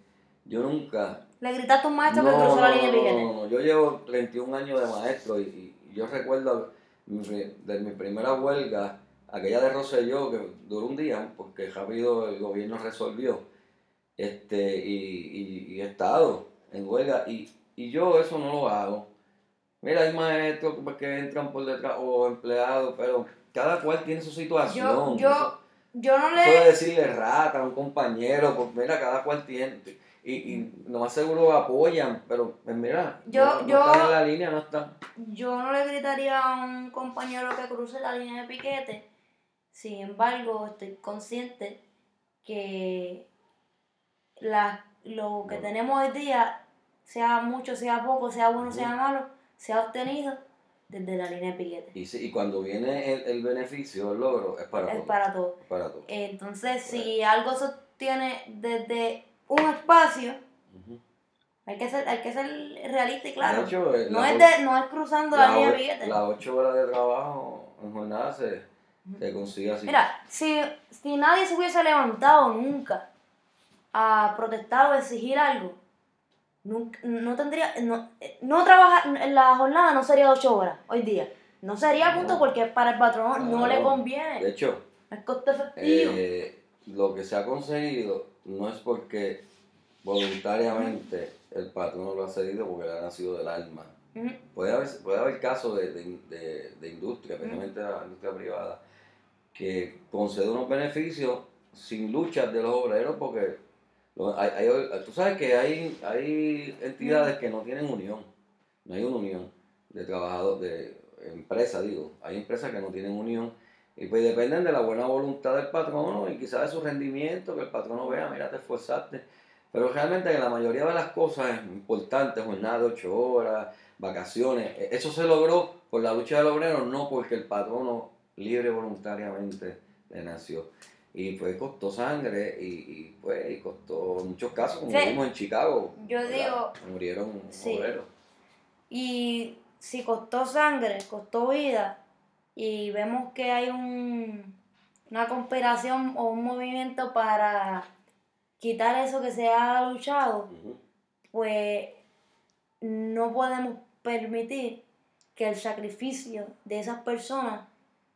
yo nunca Le gritaste a un maestro que cruzó la línea de piquete. no, no, yo llevo 31 años de maestro y, yo recuerdo de mi primera huelga, aquella de Rosselló, que duró un día, porque rápido el gobierno resolvió, este, y, y- y he estado en huelga, y, y yo eso no lo hago. Mira, hay maestros que entran por detrás o empleados, pero cada cual tiene su situación. Yo, yo, no le... decirle rata a un compañero, pues mira, cada cual tiene. Y, y lo más seguro apoyan, pero pues mira, Yo- no, no yo- están en la línea, no están. Yo no le gritaría a un compañero que cruce la línea de piquete. Sin embargo, estoy consciente que la, lo que Bueno. tenemos hoy día, sea mucho, sea poco, sea bueno, sea malo, se ha obtenido desde la línea de piquete. Y, si- y cuando viene el, el beneficio, el logro, es para Es todo. para todo. es para todo. Entonces, si algo se obtiene desde un espacio, hay que ser, hay que ser realista y claro. Hecho, eh, no, es de, no es cruzando la, la línea de piquete. Las ocho horas de trabajo en jornada se, se consigue así. Mira, si, si nadie se hubiese levantado nunca a protestar o exigir algo, nunca, no tendría, no, eh, no trabajar, en la jornada no sería ocho horas hoy día. No sería punto No. porque para el patrón no le conviene. De hecho, Es costo efectivo. eh, lo que se ha conseguido no es porque voluntariamente el patrón lo ha cedido porque le ha nacido del alma. Puede haber, puede haber casos de, de, de- de industria, especialmente la industria privada, que concede unos beneficios sin luchas de los obreros porque hay, hay- tú sabes que hay, hay entidades que no tienen unión, no hay una unión de trabajadores, de empresas, digo, hay empresas que no tienen unión y pues dependen de la buena voluntad del patrono y quizás de su rendimiento, que el patrono vea, mira, te esforzaste. Pero realmente en la mayoría de las cosas importantes, jornada de ocho horas, vacaciones, e- eso se logró por la lucha del obrero, no porque el patrono libre voluntariamente le nació. Y pues costó sangre y, y, pues y costó muchos casos, como Sí. vimos en Chicago. Yo ¿verdad? digo- Murieron Sí. obreros. Y si costó sangre, costó vida, y vemos que hay un, una conspiración o un movimiento para quitar eso que se ha luchado, pues no podemos permitir que el sacrificio de esas personas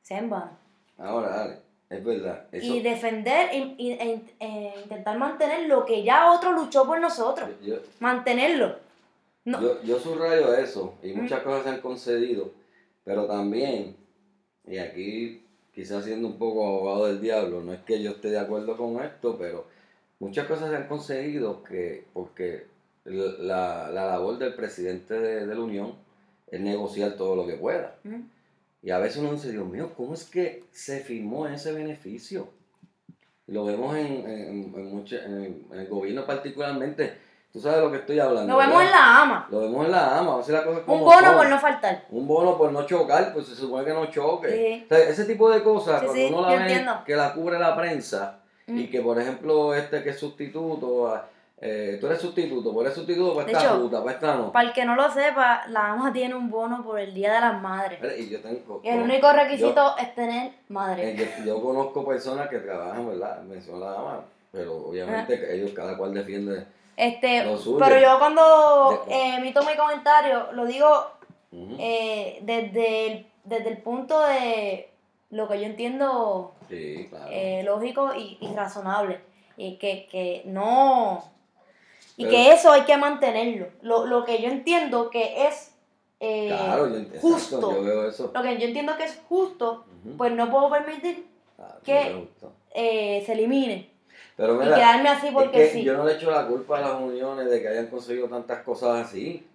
sea en vano. Ahora, dale, es verdad. Eso, Y defender y- y- e, e intentar mantener lo que ya otro luchó por nosotros. yo, Mantenerlo. No. Yo, yo subrayo eso y Mm. muchas cosas se han concedido, pero también, y aquí quizás siendo un poco abogado del diablo, no es que yo esté de acuerdo con esto, pero muchas cosas se han conseguido que, porque la, la labor del presidente de, de la Unión es negociar todo lo que pueda. ¿Mm? Y a veces uno dice, Dios mío, ¿cómo es que se firmó ese beneficio? Lo vemos en, en, en mucho- en el, gobierno particularmente. Tú sabes de lo que estoy hablando. Lo vemos ¿verdad? en la ama. Lo vemos en la AMA, vamos a hacer las cosas como Un bono son. por no faltar. Un bono por no chocar, pues se supone que no choque. Sí. O sea, ese tipo de cosas, Sí, cuando sí, uno la ve entiendo. que la cubre la prensa Mm. y que, por ejemplo, este que es sustituto, eh, tú eres sustituto, pues eres sustituto para De esta hecho, ruta, para esta no. Para el que no lo sepa, la ama tiene un bono por el Día de las Madres. Y yo tengo. Y el único requisito es tener eh, madre. yo, yo conozco personas que trabajan, ¿verdad? Menciono la AMA, pero obviamente Ah. que ellos cada cual defiende. Este, lo suyo. pero yo cuando eh, emito mi comentario, lo digo eh, desde, el, desde el punto de lo que yo entiendo Sí, claro. eh, lógico y, y razonable. Y que, que no. Y Pero- que eso hay que mantenerlo. Lo, lo que yo entiendo que es eh, claro, yo, exacto, justo. yo veo eso. Lo que yo entiendo que es justo, pues no puedo permitir Claro, que- eh, se elimine. Pero Y mira, quedarme así Es porque que sí. yo no le echo la culpa a las uniones de que hayan conseguido tantas cosas así.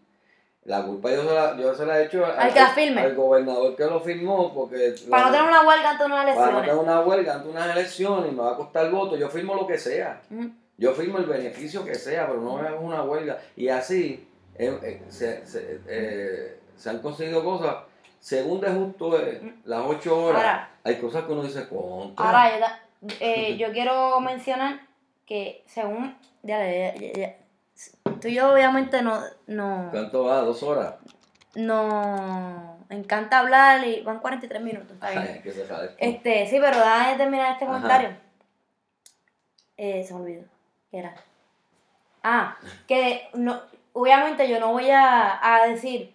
La culpa yo se la, yo se la he hecho al, Al que la firme. al gobernador que lo firmó porque Para no tener una huelga ante unas para no elecciones. tener una huelga ante unas elecciones y me va a costar voto, yo firmo lo que sea. Ujú. Yo firmo el beneficio que sea, pero no me hagas una huelga. Y así eh, eh, se, se, eh, se han conseguido cosas. Según de justo es, las ocho horas, Ahora- hay cosas que uno dice contra. Ahora, yo, eh, quiero mencionar que según. Ya, ya, ya, ya. Tú y yo, obviamente, no. no ¿Cuánto va? ¿Dos horas? nos encanta hablar y van 43 minutos. Ay, que se. Este, sí, pero déjame terminar este Ajá. comentario. Eh, se me olvidó. ¿Qué era? Ah, que no, obviamente yo no voy a, a decir,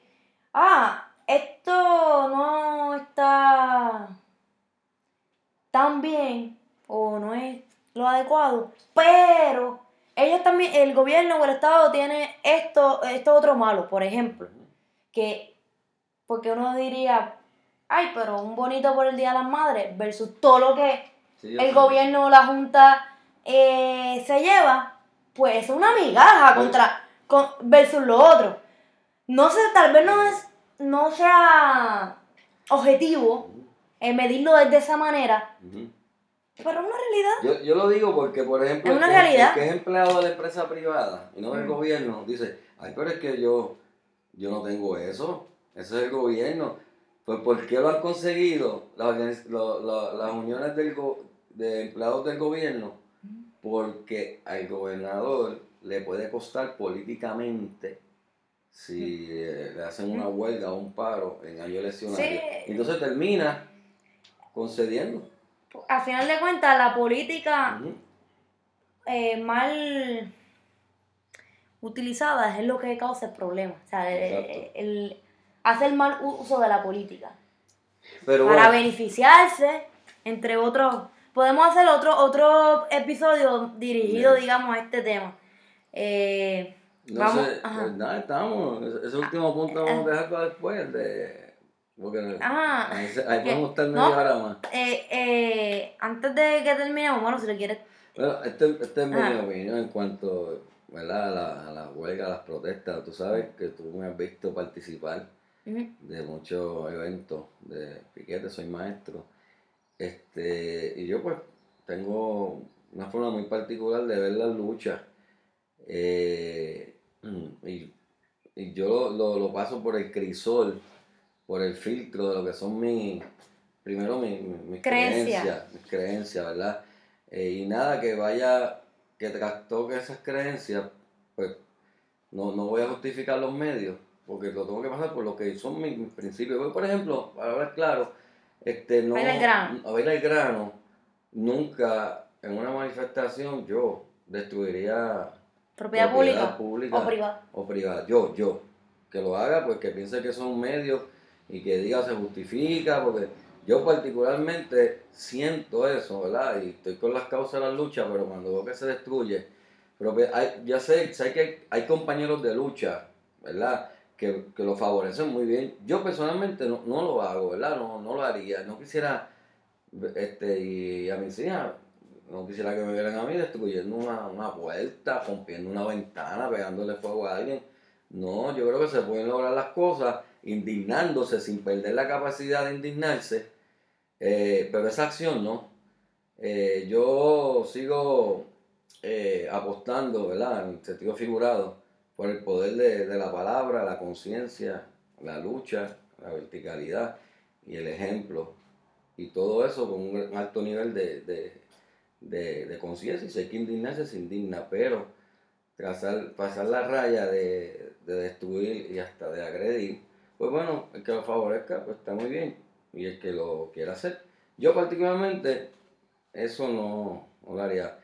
ah, esto no está tan bien o no es lo adecuado, pero ellos también, el gobierno o el Estado tiene esto, esto otro malo, por ejemplo que porque uno diría, ay, pero un bonito por el Día de las Madres versus todo lo que Sí, el sé. gobierno o la Junta eh, se lleva, pues es una migaja Pues- contra con, versus lo otro. No sé, tal vez no es no sea objetivo eh, medirlo de esa manera, pero es una realidad. Yo, yo lo digo porque, por ejemplo, Es una el que- realidad. el que es empleado de la empresa privada y no del gobierno, dice, ay, pero es que yo, yo no tengo eso, ese es el gobierno. Pues ¿por qué lo han conseguido las, lo- lo- las uniones del go- de empleados del gobierno? Porque al gobernador le puede costar políticamente si eh, le hacen una huelga o un paro en año eleccionario. Sí. Entonces termina concediendo. Al final de cuentas, la política eh, mal utilizada es lo que causa el problema. O sea, el, el- hacer mal uso de la política. Pero para bueno, beneficiarse, entre otros. Podemos hacer otro, otro episodio dirigido, digamos, a este tema. Eh, no vamos, sé, ajá. pues nada, estamos. Ese, último punto vamos a dejarlo después. De, porque Ah, ahí, ahí podemos estar No. media hora más. eh, eh, antes de que terminemos, bueno, si le quieres. Bueno, este, esta es mi opinión en cuanto ¿verdad? A, la, a la huelga, a las protestas. Tú sabes que tú me has visto participar de muchos eventos de piquete, soy maestro. Este, y yo pues tengo una forma muy particular de ver la lucha. Eh, y, y yo lo, lo- lo paso por el crisol, por el filtro de lo que son mis, primero mis, mis- Creencias. creencias, mis creencias, ¿verdad? Eh, y nada que vaya, que trastoque esas creencias, pues no, no voy a justificar los medios, porque lo tengo que pasar por lo que son mis, mis principios. Por ejemplo, para hablar claro, este, no, al grano. al grano, nunca en una manifestación yo destruiría Propiedad, propiedad pública, o privada. o privada. Yo, yo. Que lo haga, pues que piense que son medios y que diga se justifica, porque yo particularmente siento eso, ¿verdad? Y estoy con las causas de la lucha, pero cuando veo que se destruye, pero ya sé, sé que hay compañeros de lucha, ¿verdad? Que, que lo favorecen muy bien. Yo personalmente no, no lo hago, ¿verdad? No, no lo haría. No quisiera, este, y a mis hijas, no quisiera que me vieran a mí destruyendo una, una puerta, rompiendo una ventana, pegándole fuego a alguien. No, yo creo que se pueden lograr las cosas indignándose sin perder la capacidad de indignarse, eh, pero esa acción no. Eh, yo sigo eh, apostando, ¿verdad? En sentido figurado, por el poder de, de la palabra, la conciencia, la lucha, la verticalidad y el ejemplo. Y todo eso con un alto nivel de, de, de, conciencia. Y si hay que indignarse, se indigna, pero trazar, pasar la raya de, de destruir y hasta de agredir, pues bueno, el que lo favorezca, pues está muy bien. Y el que lo quiera hacer. Yo particularmente, eso no, no lo haría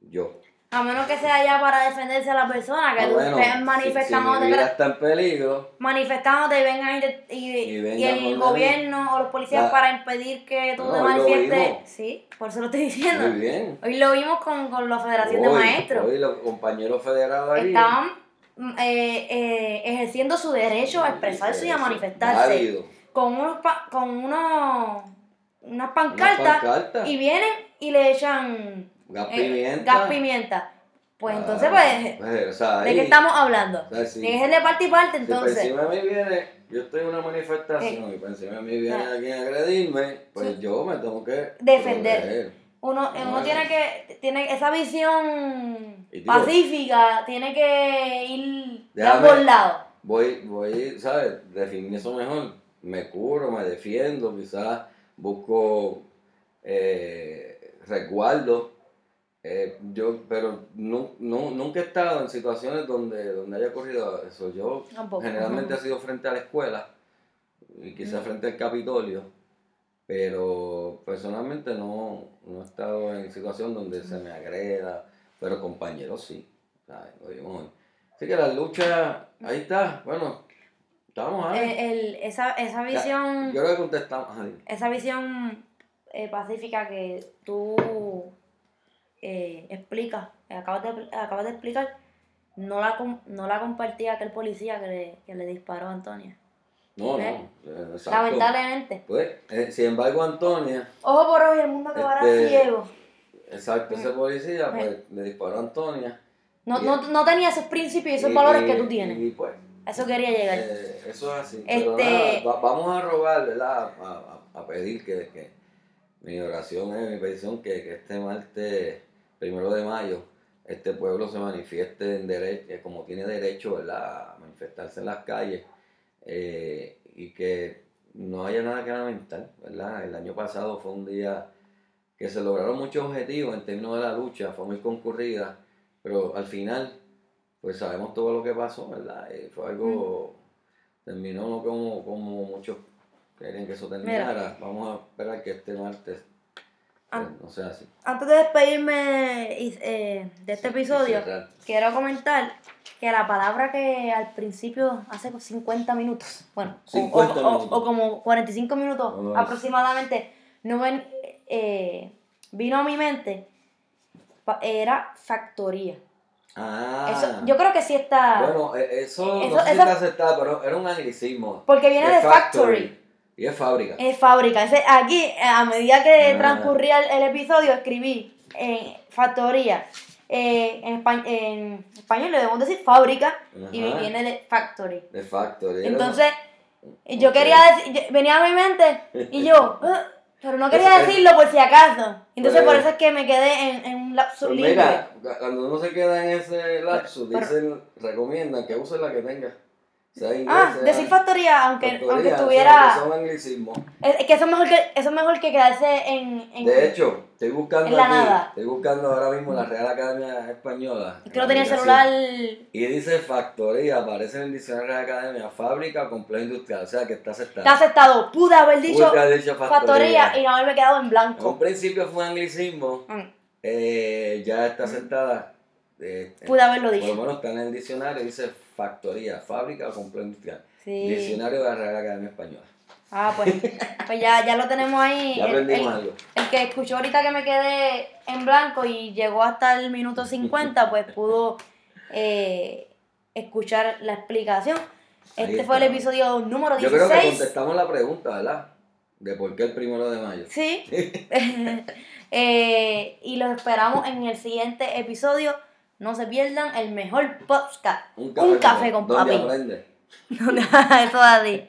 yo. A menos que sea ya para defenderse a la persona, que Ah, tú bueno, estés si- si, manifestándote, mi vida está en peligro, manifestándote y vengan y, y, Y el gobierno o los policías La- para impedir que tú No, te manifiestes. Sí, por eso lo estoy diciendo. muy bien. Hoy lo vimos con, con la Federación de Maestros. Hoy los compañeros federados ahí. Estaban mm, eh, eh, ejerciendo su derecho a expresarse y a manifestarse. válido. Con unos pa- con unos unas Una pancartas pancarta, y vienen y le echan gas eh, pimienta. gas pimienta. Pues Ah, entonces, pues, pues, o sea, ¿de qué estamos hablando? o sea, si- Es de parte y parte, Si por entonces. encima de mí viene, yo estoy en una manifestación y por encima de mí viene Ah. alguien a agredirme, pues Sí. yo me tengo que Defender. proteger. Uno, uno tiene que, tiene esa visión Y pacífica, tiene que ir de Déjame- ambos lados. Voy, voy, ¿sabes? Definir eso mejor. Me curo, me defiendo, quizás busco eh, resguardo. Eh, yo, pero nu- nu- nunca he estado en situaciones donde, donde haya ocurrido eso. Yo Tampoco. generalmente ha sido frente a la escuela y quizás Mm. frente al Capitolio, pero personalmente no, no he estado en situación donde se me agreda, pero compañeros sí. Así que la lucha, ahí está, bueno, estamos ahí. Eh, el- esa, esa visión, Yo creo que contestamos. Esa visión eh, pacífica que tú eh, explicas, eh, acabas, de, acabas de explicar, no la, no la compartía aquel policía que le, que le disparó a Antonia. No, ¿Ves? no, eh, exacto. Lamentablemente. Pues, eh, sin embargo, Antonia, Ojo por ojo y el mundo acabará Este, ciego. exacto, ese policía, pues le disparó a Antonia. No, y- no, no tenía esos principios y esos y- valores que tú tienes. Y pues, eso quería llegar. Eh, eso es así. Pero Este- nada, va- vamos a rogar, ¿verdad? A, a- a pedir que, que mi oración es, mi petición, que, que este martes, primero de mayo, este pueblo se manifieste en derecho, como tiene derecho, ¿verdad? A manifestarse en las calles eh, y que no haya nada que lamentar, ¿verdad? El año pasado fue un día que se lograron muchos objetivos en términos de la lucha, fue muy concurrida, pero al final, pues sabemos todo lo que pasó, ¿verdad? Eh, fue algo, terminó no como, como muchos querían que eso terminara. Vamos a esperar que este martes Ah. pues, no sea. Antes de despedirme eh, de este episodio, quiero comentar que la palabra que al principio, hace 50 minutos, bueno, o- 50 o, o- minutos. o como 45 minutos Vamos. aproximadamente, no ven, eh, vino a mi mente, era factoría. Ah, Eso, yo creo que sí está, bueno, eh, eso, Eso- no sé si está aceptado, pero era un anglicismo. porque viene de factory. Y es fábrica. Es fábrica. Ese- aquí, eh, a medida que Ah. transcurría el, el episodio, escribí eh, factoría. Eh, en, espa- en español le debemos decir fábrica y viene de factory. De factory. Era- Entonces, yo quería decir, yo- venía a mi mente y yo, pero no quería es- decirlo por si acaso. Entonces, Pues- por eso es que me quedé en, en un lapso Pues libre. mira, cuando uno se queda en ese lapsus, dicen, recomiendan que use la que tenga. Sea inglés, ah, sea decir factoría, aunque, factoría, aunque o sea, estuviera. que son anglicismos. Es, es que eso es mejor que, eso es mejor que quedarse en. en De hecho, estoy buscando en la aquí, nada. estoy buscando ahora mismo la Real Academia Española. es que no tenía la celular. Y dice factoría, aparece en el diccionario Real Academia, fábrica, complejo industrial, o sea que está aceptada. Está aceptado. Pude haber dicho Pude haber dicho factoría y no haberme quedado en En un blanco. principio fue un anglicismo, Mm, eh, ya está aceptada. eh, Pude haberlo por lo dicho. menos está en el diccionario, dice factoría, fábrica o complejo industrial. Sí. Diccionario de la Real Academia Española. Ah, pues, pues ya, ya lo tenemos ahí. Ya aprendimos el, algo. el que escuchó ahorita que me quedé en blanco y llegó hasta el minuto 50, pues pudo eh, escuchar la explicación. Este fue el episodio número Yo creo que 16. contestamos la pregunta, ¿verdad? De por qué el primero de mayo. Sí. Eh, y los esperamos en el siguiente episodio. No se pierdan el mejor podcast. Un Un café con ¿Dónde papi. aprende? Eso es así.